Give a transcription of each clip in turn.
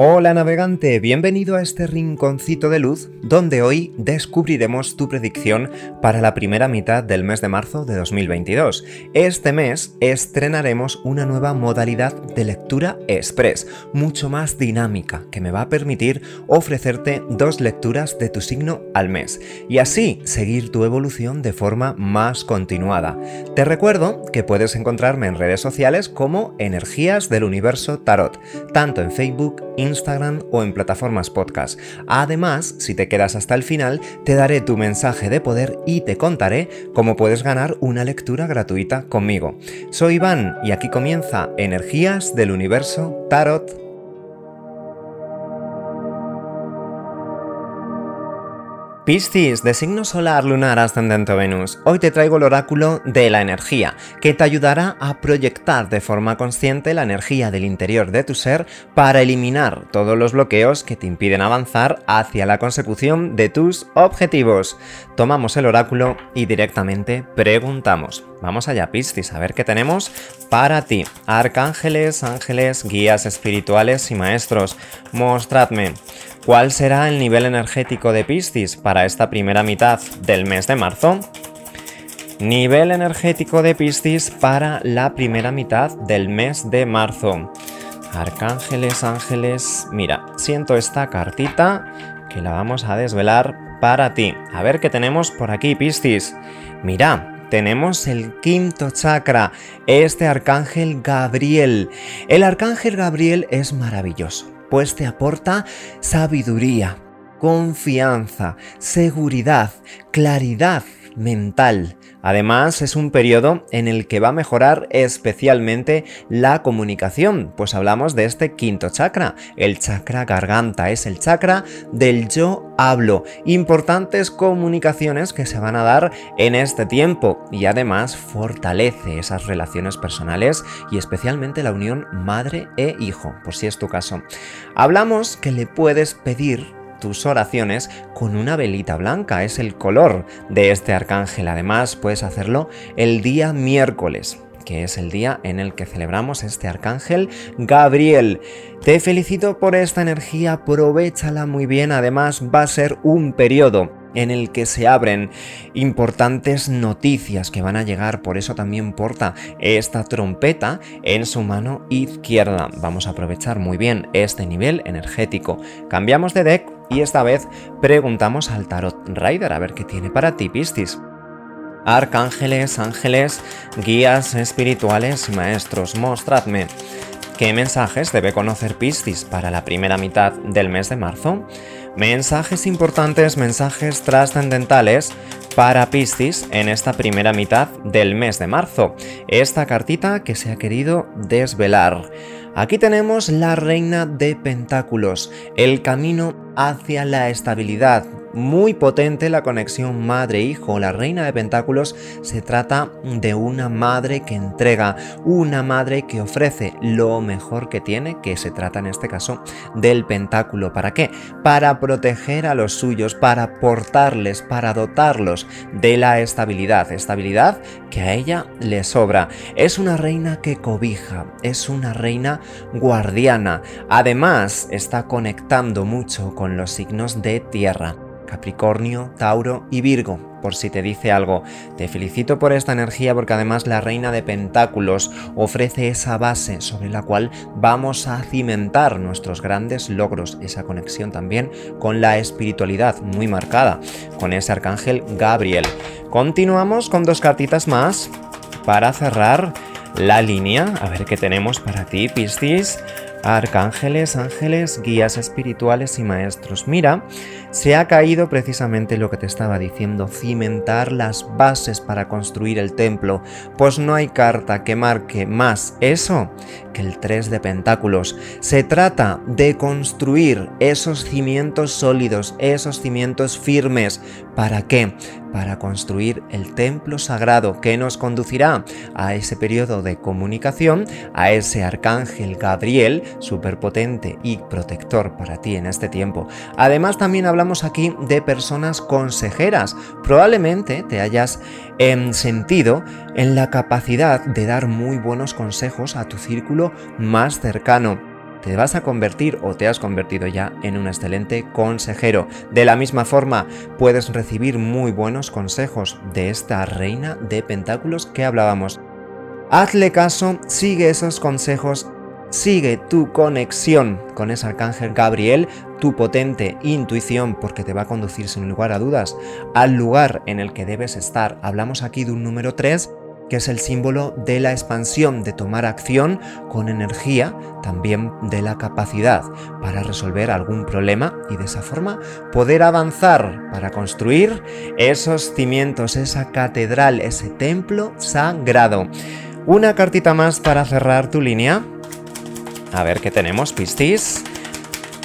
Hola navegante, bienvenido a este rinconcito de luz donde hoy descubriremos tu predicción para la primera mitad del mes de marzo de 2022. Este mes estrenaremos una nueva modalidad de lectura express, mucho más dinámica, que me va a permitir ofrecerte dos lecturas de tu signo al mes y así seguir tu evolución de forma más continuada. Te recuerdo que puedes encontrarme en redes sociales como Energías del Universo Tarot, tanto en Facebook, Instagram o en plataformas podcast. Además, si te quedas hasta el final, te daré tu mensaje de poder y te contaré cómo puedes ganar una lectura gratuita conmigo. Soy Iván y aquí comienza Energías del Universo Tarot Piscis, de signo solar, lunar, ascendente Venus, hoy te traigo el oráculo de la energía, que te ayudará a proyectar de forma consciente la energía del interior de tu ser para eliminar todos los bloqueos que te impiden avanzar hacia la consecución de tus objetivos. Tomamos el oráculo y directamente preguntamos. Vamos allá, Piscis, a ver qué tenemos para ti. Arcángeles, ángeles, guías espirituales y maestros, mostradme cuál será el nivel energético de Piscis para esta primera mitad del mes de marzo. Nivel energético de Piscis para la primera mitad del mes de marzo. Arcángeles, ángeles, mira, siento esta cartita que la vamos a desvelar para ti. A ver qué tenemos por aquí, Piscis. Mira, tenemos el quinto chakra, este arcángel Gabriel. El arcángel Gabriel es maravilloso, pues te aporta sabiduría, confianza, seguridad, claridad mental. Además, es un periodo en el que va a mejorar especialmente la comunicación, pues hablamos de este quinto chakra, el chakra garganta, es el chakra del yo hablo. Importantes comunicaciones que se van a dar en este tiempo y además fortalece esas relaciones personales y especialmente la unión madre e hijo, por si es tu caso. Hablamos que le puedes pedir tus oraciones con una velita blanca, es el color de este arcángel. Además, puedes hacerlo el día miércoles que es el día en el que celebramos este arcángel Gabriel. Te felicito por esta energía, aprovechala muy bien, además va a ser un periodo en el que se abren importantes noticias que van a llegar, por eso también porta esta trompeta en su mano izquierda. Vamos a aprovechar muy bien este nivel energético. Cambiamos de deck y esta vez preguntamos al Tarot Rider a ver qué tiene para ti, Piscis. Arcángeles, ángeles, guías espirituales maestros, mostradme qué mensajes debe conocer Piscis para la primera mitad del mes de marzo. Mensajes importantes, mensajes trascendentales para Piscis en esta primera mitad del mes de marzo. Esta cartita que se ha querido desvelar. Aquí tenemos la reina de pentáculos, el camino hacia la estabilidad, muy potente la conexión madre-hijo. La reina de pentáculos se trata de una madre que entrega, una madre que ofrece lo mejor que tiene, que se trata en este caso del pentáculo. ¿Para qué? Para proteger a los suyos, para portarles, para dotarlos de la estabilidad. Estabilidad que a ella le sobra. Es una reina que cobija, es una reina guardiana. Además, está conectando mucho con los signos de tierra. Capricornio, Tauro y Virgo, por si te dice algo. Te felicito por esta energía porque además la reina de pentáculos ofrece esa base sobre la cual vamos a cimentar nuestros grandes logros, esa conexión también con la espiritualidad muy marcada, con ese arcángel Gabriel. Continuamos con dos cartitas más para cerrar la línea. A ver qué tenemos para ti, Piscis. Arcángeles, ángeles, guías espirituales y maestros. Mira, se ha caído precisamente lo que te estaba diciendo, cimentar las bases para construir el templo, pues no hay carta que marque más eso que el 3 de pentáculos. Se trata de construir esos cimientos sólidos, esos cimientos firmes. ¿Para qué? Para construir el templo sagrado que nos conducirá a ese periodo de comunicación, a ese arcángel Gabriel, superpotente y protector para ti en este tiempo. Además también hablamos aquí de personas consejeras. Probablemente te hayas em, sentido en la capacidad de dar muy buenos consejos a tu círculo más cercano. Te vas a convertir o te has convertido ya en un excelente consejero. De la misma forma, puedes recibir muy buenos consejos de esta reina de pentáculos que hablábamos. Hazle caso, sigue esos consejos Sigue tu conexión con ese arcángel Gabriel, tu potente intuición, porque te va a conducir sin lugar a dudas al lugar en el que debes estar. Hablamos aquí de un número 3 que es el símbolo de la expansión, de tomar acción con energía, también de la capacidad para resolver algún problema y de esa forma poder avanzar para construir esos cimientos, esa catedral, ese templo sagrado. Una cartita más para cerrar tu línea. A ver qué tenemos, Piscis.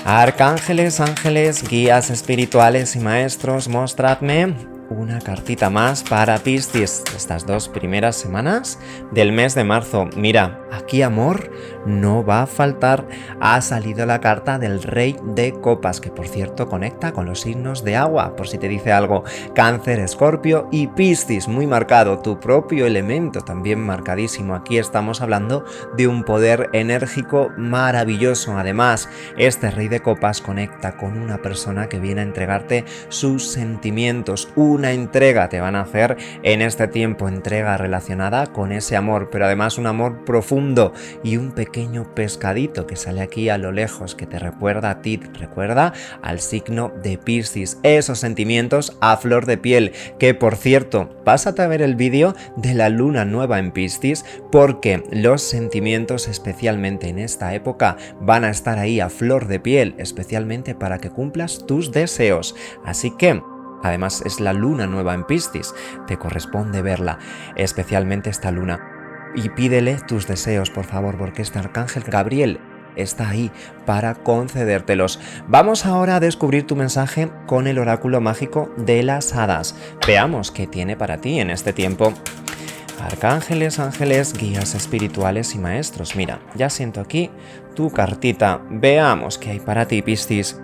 Arcángeles, ángeles, guías espirituales y maestros, mostradme una cartita más para Piscis estas dos primeras semanas del mes de marzo. Mira, aquí amor no va a faltar. Ha salido la carta del Rey de Copas, que por cierto conecta con los signos de agua, por si te dice algo. Cáncer, Escorpio y Piscis, muy marcado. Tu propio elemento también marcadísimo. Aquí estamos hablando de un poder enérgico maravilloso. Además, este Rey de Copas conecta con una persona que viene a entregarte sus sentimientos. Una entrega te van a hacer en este tiempo, entrega relacionada con ese amor, pero además un amor profundo y un pequeño pescadito que sale aquí a lo lejos, que te recuerda a ti, recuerda al signo de Piscis, esos sentimientos a flor de piel, que por cierto, pásate a ver el vídeo de la luna nueva en Piscis, porque los sentimientos, especialmente en esta época, van a estar ahí a flor de piel, especialmente para que cumplas tus deseos. Así que Además es la luna nueva en Piscis, te corresponde verla, especialmente esta luna y pídele tus deseos, por favor, porque este arcángel Gabriel está ahí para concedértelos. Vamos ahora a descubrir tu mensaje con el oráculo mágico de las hadas. Veamos qué tiene para ti en este tiempo. Arcángeles, ángeles, guías espirituales y maestros. Mira, ya siento aquí tu cartita. Veamos qué hay para ti, Piscis.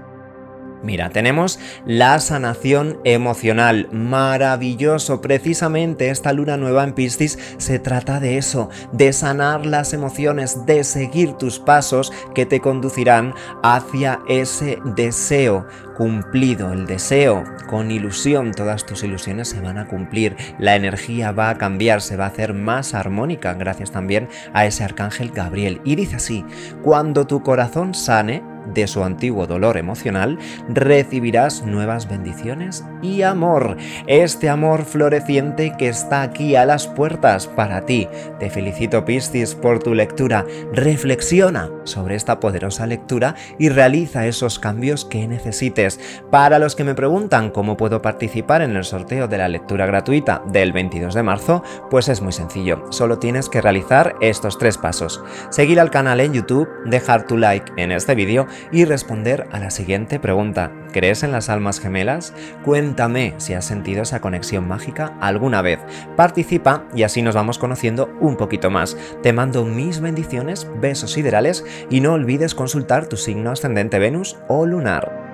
Mira, tenemos la sanación emocional. Maravilloso. Precisamente esta luna nueva en Piscis se trata de eso, de sanar las emociones, de seguir tus pasos que te conducirán hacia ese deseo cumplido. El deseo con ilusión, todas tus ilusiones se van a cumplir. La energía va a cambiar, se va a hacer más armónica gracias también a ese arcángel Gabriel. Y dice así, cuando tu corazón sane, de su antiguo dolor emocional, recibirás nuevas bendiciones y amor. Este amor floreciente que está aquí a las puertas para ti. Te felicito Piscis por tu lectura. Reflexiona sobre esta poderosa lectura y realiza esos cambios que necesites. Para los que me preguntan cómo puedo participar en el sorteo de la lectura gratuita del 22 de marzo, pues es muy sencillo. Solo tienes que realizar estos tres pasos. Seguir al canal en YouTube, dejar tu like en este vídeo y responder a la siguiente pregunta. ¿Crees en las almas gemelas? Cuéntame si has sentido esa conexión mágica alguna vez. Participa y así nos vamos conociendo un poquito más. Te mando mis bendiciones, besos siderales y no olvides consultar tu signo ascendente Venus o lunar.